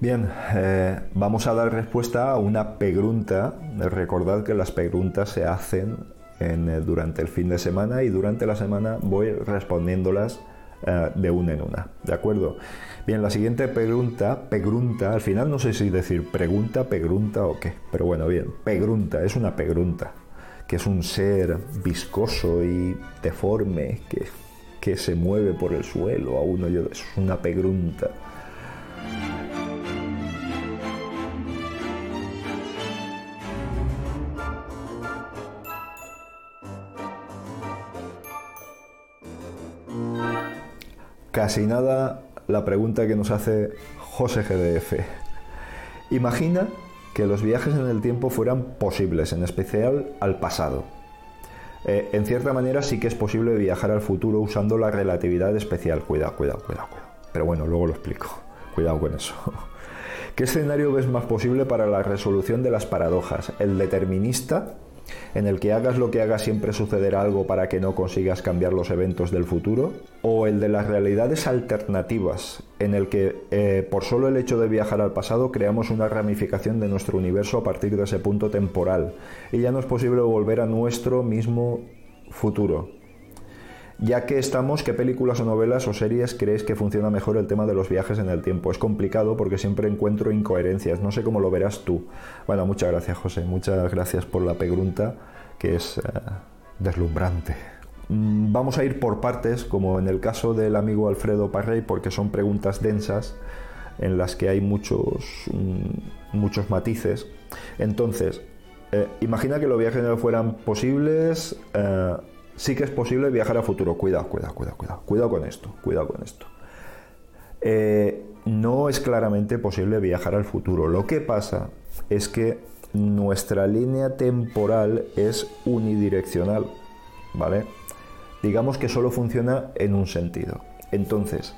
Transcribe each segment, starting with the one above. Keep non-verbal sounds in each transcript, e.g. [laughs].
Bien, eh, vamos a dar respuesta a una pregunta. Recordad que las preguntas se hacen eh, durante el fin de semana y durante la semana voy respondiéndolas eh, de una en una. ¿De acuerdo? Bien, la siguiente pregunta, pregunta, al final no sé si decir pregunta, pregunta o qué, pero bueno, bien, pregunta, es una pregunta, que es un ser viscoso y deforme que, que se mueve por el suelo a uno y. Es una pregunta. Casi nada la pregunta que nos hace José GDF. Imagina que los viajes en el tiempo fueran posibles, en especial al pasado. Eh, en cierta manera sí que es posible viajar al futuro usando la relatividad especial. Cuidado, cuidado, cuidado, cuidado. Pero bueno, luego lo explico. Cuidado con eso. [laughs] ¿Qué escenario ves más posible para la resolución de las paradojas? ¿El determinista en el que hagas lo que hagas siempre sucederá algo para que no consigas cambiar los eventos del futuro, o el de las realidades alternativas, en el que eh, por solo el hecho de viajar al pasado creamos una ramificación de nuestro universo a partir de ese punto temporal, y ya no es posible volver a nuestro mismo futuro. Ya que estamos, ¿qué películas o novelas o series crees que funciona mejor el tema de los viajes en el tiempo? Es complicado porque siempre encuentro incoherencias. No sé cómo lo verás tú. Bueno, muchas gracias, José. Muchas gracias por la pregunta, que es eh, deslumbrante. Mm, vamos a ir por partes, como en el caso del amigo Alfredo Parrey, porque son preguntas densas en las que hay muchos, mm, muchos matices. Entonces, eh, imagina que los viajes no fueran posibles. Eh, sí que es posible viajar a futuro. Cuidado, cuidado, cuidado, cuidado. Cuidado con esto, cuidado con esto. Eh, no es claramente posible viajar al futuro. Lo que pasa es que nuestra línea temporal es unidireccional, ¿vale? Digamos que solo funciona en un sentido. Entonces,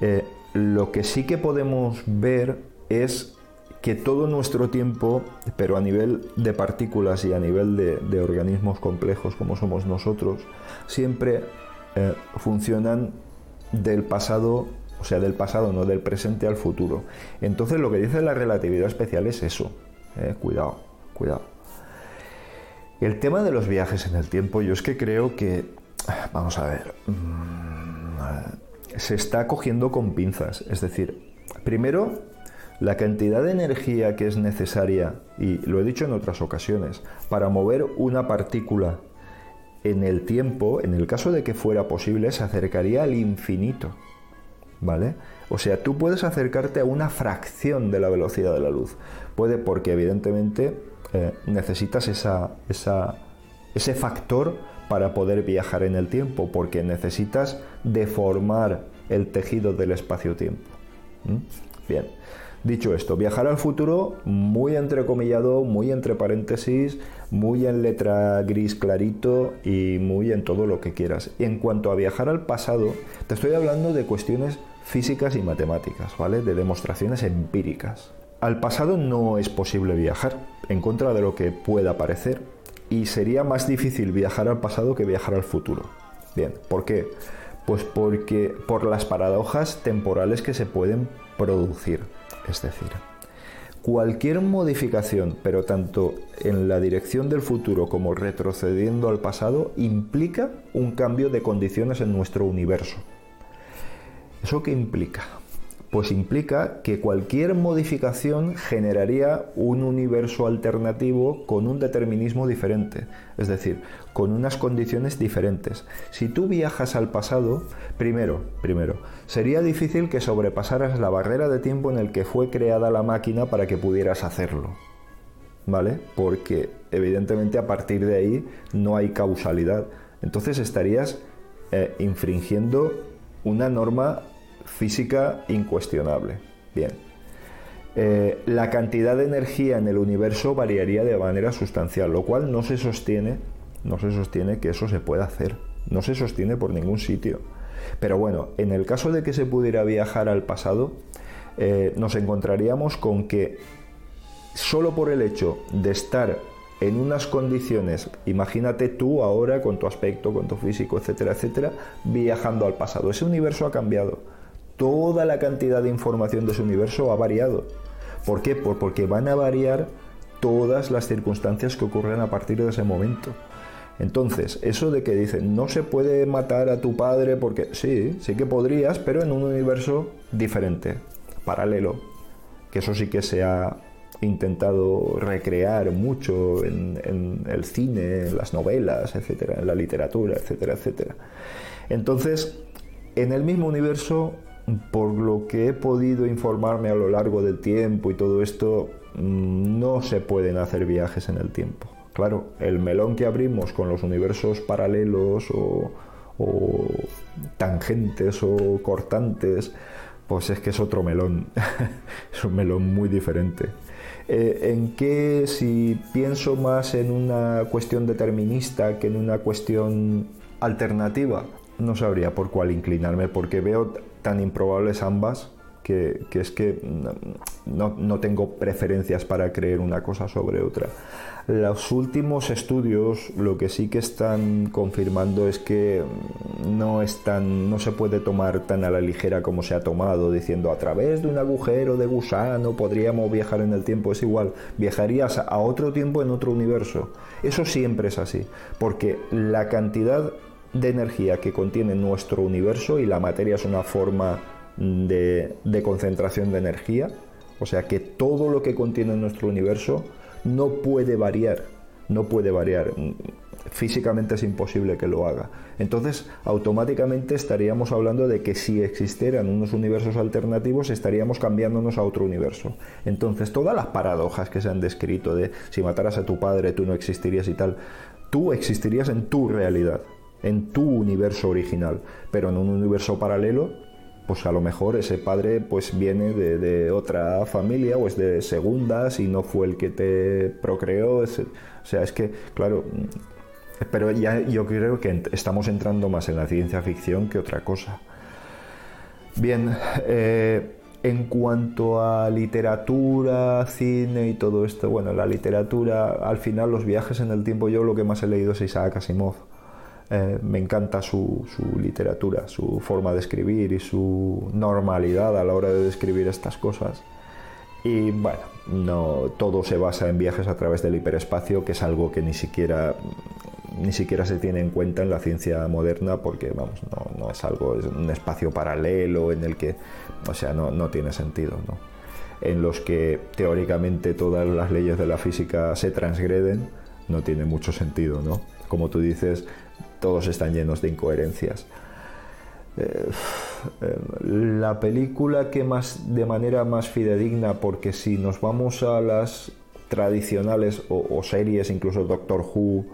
eh, lo que sí que podemos ver es que todo nuestro tiempo, pero a nivel de partículas y a nivel de, organismos complejos como somos nosotros, siempre eh, funcionan del pasado, o sea, del pasado, no del presente al futuro. Entonces lo que dice la relatividad especial es eso. Eh, cuidado, cuidado. El tema de los viajes en el tiempo, yo es que creo que, vamos a ver, mm, se está cogiendo con pinzas. Es decir, primero la cantidad de energía que es necesaria, y lo he dicho en otras ocasiones, para mover una partícula en el tiempo, en el caso de que fuera posible, se acercaría al infinito. ¿Vale? O sea, tú puedes acercarte a una fracción de la velocidad de la luz. Puede porque evidentemente eh, necesitas esa, ese factor para poder viajar en el tiempo, porque necesitas deformar el tejido del espacio-tiempo. Bien. Dicho esto, viajar al futuro, muy entrecomillado, muy entre paréntesis, muy en letra gris clarito y muy en todo lo que quieras. Y en cuanto a viajar al pasado, te estoy hablando de cuestiones físicas y matemáticas, ¿vale? De demostraciones empíricas. Al pasado no es posible viajar, en contra de lo que pueda parecer, y sería más difícil viajar al pasado que viajar al futuro. Bien, ¿por qué? Pues porque por las paradojas temporales que se pueden producir. Es decir, cualquier modificación, pero tanto en la dirección del futuro como retrocediendo al pasado, implica un cambio de condiciones en nuestro universo. ¿Eso qué implica? Pues implica que cualquier modificación generaría un universo alternativo con un determinismo diferente, es decir, con unas condiciones diferentes. Si tú viajas al pasado, primero, primero, sería difícil que sobrepasaras la barrera de tiempo en el que fue creada la máquina para que pudieras hacerlo. ¿Vale? Porque evidentemente a partir de ahí no hay causalidad. Entonces estarías eh, infringiendo una norma física incuestionable. Bien. Eh, la cantidad de energía en el universo variaría de manera sustancial, lo cual no se sostiene, no se sostiene que eso se pueda hacer, no se sostiene por ningún sitio. Pero bueno, en el caso de que se pudiera viajar al pasado, eh, nos encontraríamos con que solo por el hecho de estar en unas condiciones, imagínate tú ahora con tu aspecto, con tu físico, etcétera, etcétera, viajando al pasado. Ese universo ha cambiado toda la cantidad de información de ese universo ha variado. ¿Por qué? porque van a variar todas las circunstancias que ocurren a partir de ese momento. Entonces, eso de que dicen, no se puede matar a tu padre porque sí, sí que podrías, pero en un universo diferente, paralelo, que eso sí que se ha intentado recrear mucho en, el cine, en las novelas, etcétera, en la literatura, etcétera, etcétera. Entonces, en el mismo universo, por lo que he podido informarme a lo largo del tiempo y todo esto, mm, no se pueden hacer viajes en el tiempo. Claro, el melón que abrimos con los universos paralelos o, tangentes o cortantes, pues es que es otro melón, [laughs] es un melón muy diferente. Eh, ¿En qué, si pienso más en una cuestión determinista que en una cuestión alternativa? No sabría por cuál inclinarme, porque veo tan improbables ambas que, es que no, no, tengo preferencias para creer una cosa sobre otra. Los últimos estudios lo que sí que están confirmando es que no, no se puede tomar tan a la ligera como se ha tomado, diciendo a través de un agujero de gusano podríamos viajar en el tiempo. Es igual, viajarías a otro tiempo en otro universo. Eso siempre es así, porque la cantidad de energía que contiene nuestro universo y la materia es una forma de, concentración de energía, o sea que todo lo que contiene nuestro universo no puede variar, no puede variar. Físicamente es imposible que lo haga. Entonces, automáticamente estaríamos hablando de que si existieran unos universos alternativos, estaríamos cambiándonos a otro universo. Entonces, todas las paradojas que se han descrito de si mataras a tu padre, tú no existirías y tal, tú existirías en tu realidad, en tu universo original, pero en un universo paralelo pues a lo mejor ese padre pues viene de, otra familia o es de segundas y no fue el que te procreó. o sea, es que, claro, pero ya yo creo que estamos entrando más en la ciencia ficción que otra cosa. Bien, eh, en cuanto a literatura, cine y todo esto, bueno, la literatura, al final los viajes en el tiempo, yo lo que más he leído es Isaac Asimov eh, me encanta su, literatura, su forma de escribir y su normalidad a la hora de describir estas cosas. Y bueno, no todo se basa en viajes a través del hiperespacio, que es algo que ni siquiera ni siquiera se tiene en cuenta en la ciencia moderna porque vamos, no, es algo, es un espacio paralelo en el que, o sea, no, no tiene sentido, ¿no? En los que teóricamente todas las leyes de la física se transgreden, no tiene mucho sentido, ¿no? Como tú dices, todos están llenos de incoherencias. Eh, la película que más de manera más fidedigna, porque si nos vamos a las tradicionales o, series, incluso Doctor Who,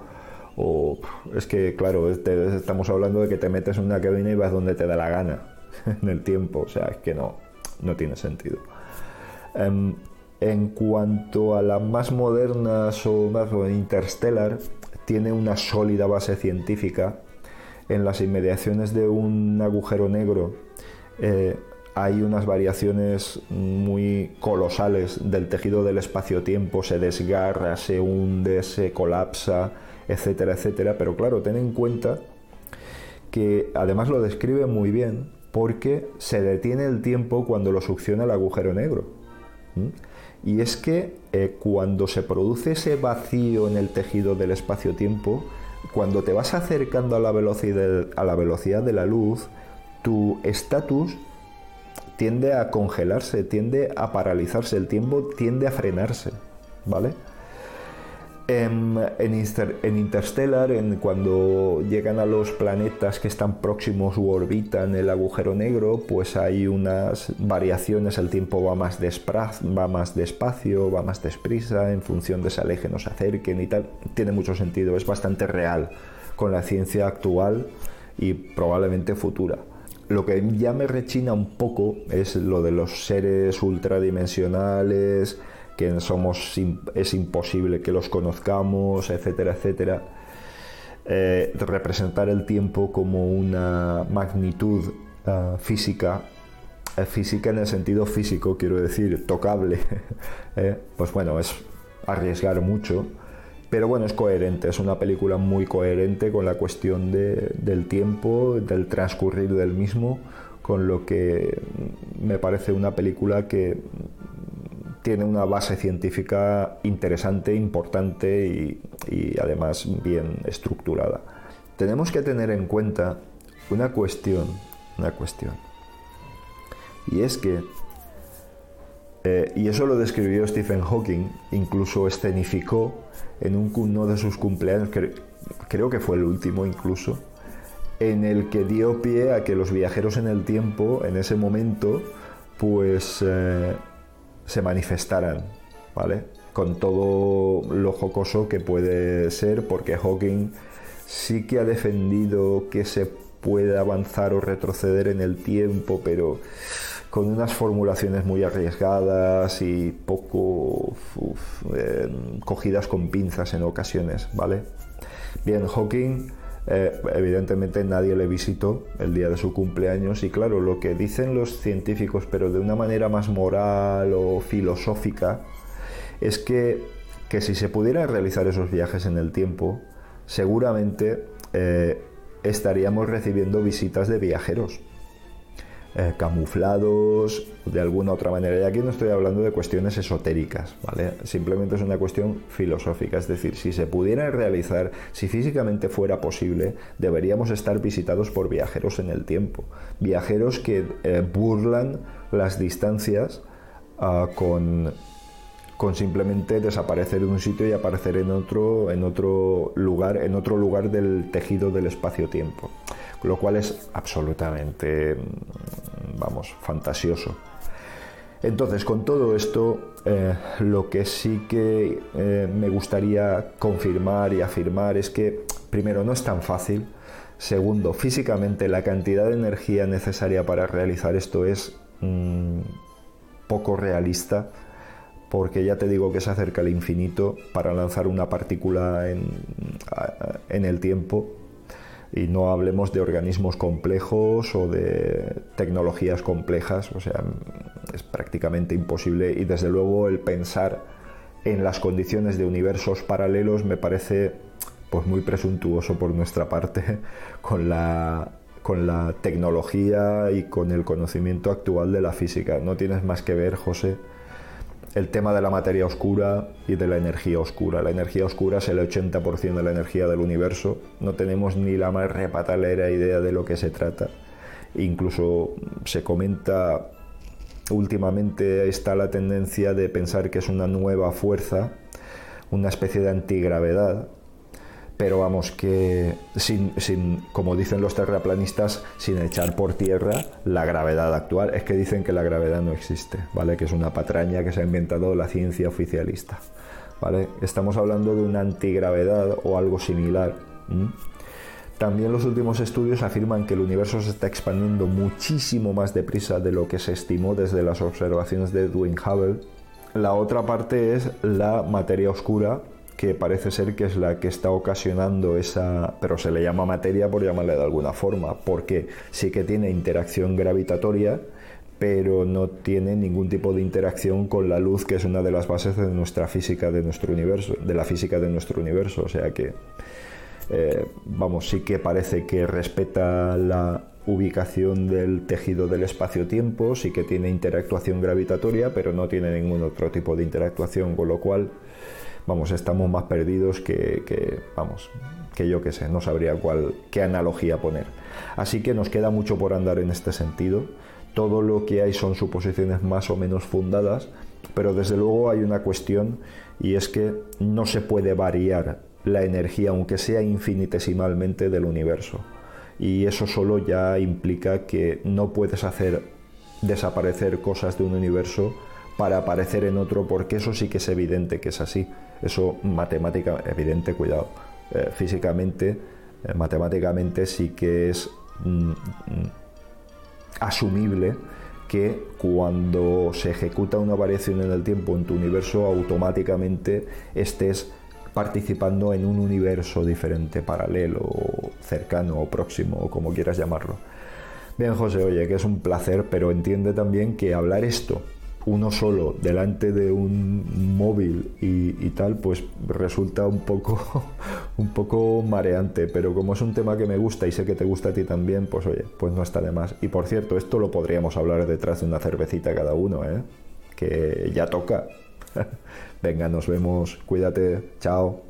o es que claro, estamos hablando de que te metes en una cabina y vas donde te da la gana [laughs] en el tiempo, o sea, es que no, no tiene sentido. Em, en cuanto a las más modernas o más Interstellar, tiene una sólida base científica. En las inmediaciones de un agujero negro eh, hay unas variaciones muy colosales del tejido del espacio-tiempo, se desgarra, se hunde, se colapsa, etcétera, etcétera. Pero claro, ten en cuenta que además lo describe muy bien porque se detiene el tiempo cuando lo succiona el agujero negro. Y es que eh, cuando se produce ese vacío en el tejido del espacio-tiempo, cuando te vas acercando a la velocidad, a la velocidad de la luz, tu estatus tiende a congelarse, tiende a paralizarse, el tiempo tiende a frenarse, ¿vale? En, Interstellar, en cuando llegan a los planetas que están próximos u orbitan el agujero negro, pues hay unas variaciones, el tiempo va más, va más despacio, va más desprisa, en función de ese aleje nos acerquen y tal. Tiene mucho sentido, es bastante real con la ciencia actual y probablemente futura. Lo que ya me rechina un poco es lo de los seres ultradimensionales, que somos, es imposible que los conozcamos, etcétera, etcétera. Eh, representar el tiempo como una magnitud ah, física, eh, física en el sentido físico, quiero decir, tocable, [laughs] eh, pues bueno, es arriesgar mucho, pero bueno, es coherente, es una película muy coherente con la cuestión del tiempo, del transcurrir del mismo, con lo que me parece una película que tiene una base científica interesante, importante y, además bien estructurada. Tenemos que tener en cuenta una cuestión, una cuestión, y es que eh, y eso lo describió Stephen Hawking, incluso escenificó en un, uno de sus cumpleaños, creo que fue el último incluso, en el que dio pie a que los viajeros en el tiempo, en ese momento, pues eh, se manifestaran, ¿vale? Con todo lo jocoso que puede ser, porque Hawking sí que ha defendido que se puede avanzar o retroceder en el tiempo, pero con unas formulaciones muy arriesgadas y poco em, cogidas con pinzas en ocasiones, ¿vale? Bien, Hawking, eh, evidentemente nadie le visitó el día de su cumpleaños y claro, lo que dicen los científicos, pero de una manera más moral o filosófica, es que, que si se pudieran realizar esos viajes en el tiempo, seguramente eh, estaríamos recibiendo visitas de viajeros eh, camuflados de alguna otra manera. Y aquí no estoy hablando de cuestiones esotéricas, ¿vale? Simplemente es una cuestión filosófica. Es decir, si se pudiera realizar, si físicamente fuera posible, deberíamos estar visitados por viajeros en el tiempo. Viajeros que eh, burlan las distancias ah, con con simplemente desaparecer de un sitio y aparecer en otro, en otro lugar, en otro lugar del tejido del espacio-tiempo lo cual es absolutamente, mm, vamos, fantasioso. Entonces, con todo esto, eh, lo que sí que eh, me gustaría confirmar y afirmar es que, primero, no es tan fácil. Segundo, físicamente la cantidad de energía necesaria para realizar esto es mm, poco realista, porque ya te digo que se acerca al infinito para lanzar una partícula en, en el tiempo y no hablemos de organismos complejos o de tecnologías complejas, o sea, es prácticamente imposible y desde luego el pensar en las condiciones de universos paralelos me parece pues muy presuntuoso por nuestra parte [laughs] con la con la tecnología y con el conocimiento actual de la física. No tienes más que ver, José, el tema de la materia oscura y de la energía oscura. La energía oscura es el 80% de la energía del universo. No tenemos ni la más repatalera idea de lo que se trata. Incluso se comenta últimamente está la tendencia de pensar que es una nueva fuerza, una especie de antigravedad, pero vamos, que sin, como dicen los terraplanistas, sin echar por tierra la gravedad actual. Es que dicen que la gravedad no existe, ¿vale? Que es una patraña que se ha inventado la ciencia oficialista, ¿vale? Estamos hablando de una antigravedad o algo similar. También los últimos estudios afirman que el universo se está expandiendo muchísimo más deprisa de lo que se estimó desde las observaciones de Edwin Hubble. La otra parte es la materia oscura, que parece ser que es la que está ocasionando esa, pero se le llama materia por llamarle de alguna forma, porque sí que tiene interacción gravitatoria, pero no tiene ningún tipo de interacción con la luz, que es una de las bases de nuestra física, de nuestro universo, de la física de nuestro universo. O sea que, eh, vamos, sí que parece que respeta la ubicación del tejido del espacio-tiempo, sí que tiene interactuación gravitatoria, pero no tiene ningún otro tipo de interactuación, con lo cual vamos, estamos más perdidos que, vamos, que yo que sé, no sabría cuál, qué analogía poner. Así que nos queda mucho por andar en este sentido. Todo lo que hay son suposiciones más o menos fundadas, pero desde luego hay una cuestión y es que no se puede variar la energía, aunque sea infinitesimalmente, del universo. Y eso solo ya implica que no puedes hacer desaparecer cosas de un universo para aparecer en otro, porque eso sí que es evidente que es así. Eso matemática, evidente, cuidado. Eh, físicamente, eh, matemáticamente sí que es mm, mm, asumible que cuando se ejecuta una variación en el tiempo en tu universo, automáticamente estés participando en un universo diferente, paralelo, cercano o próximo, o como quieras llamarlo. Bien, José, oye, que es un placer, pero entiende también que hablar esto uno solo delante de un móvil y, tal, pues resulta un poco, [laughs] un poco mareante. Pero como es un tema que me gusta y sé que te gusta a ti también, pues oye, pues no está de más. Y por cierto, esto lo podríamos hablar detrás de una cervecita cada uno, ¿eh? que ya toca. [laughs] Venga, nos vemos. Cuídate. Chao.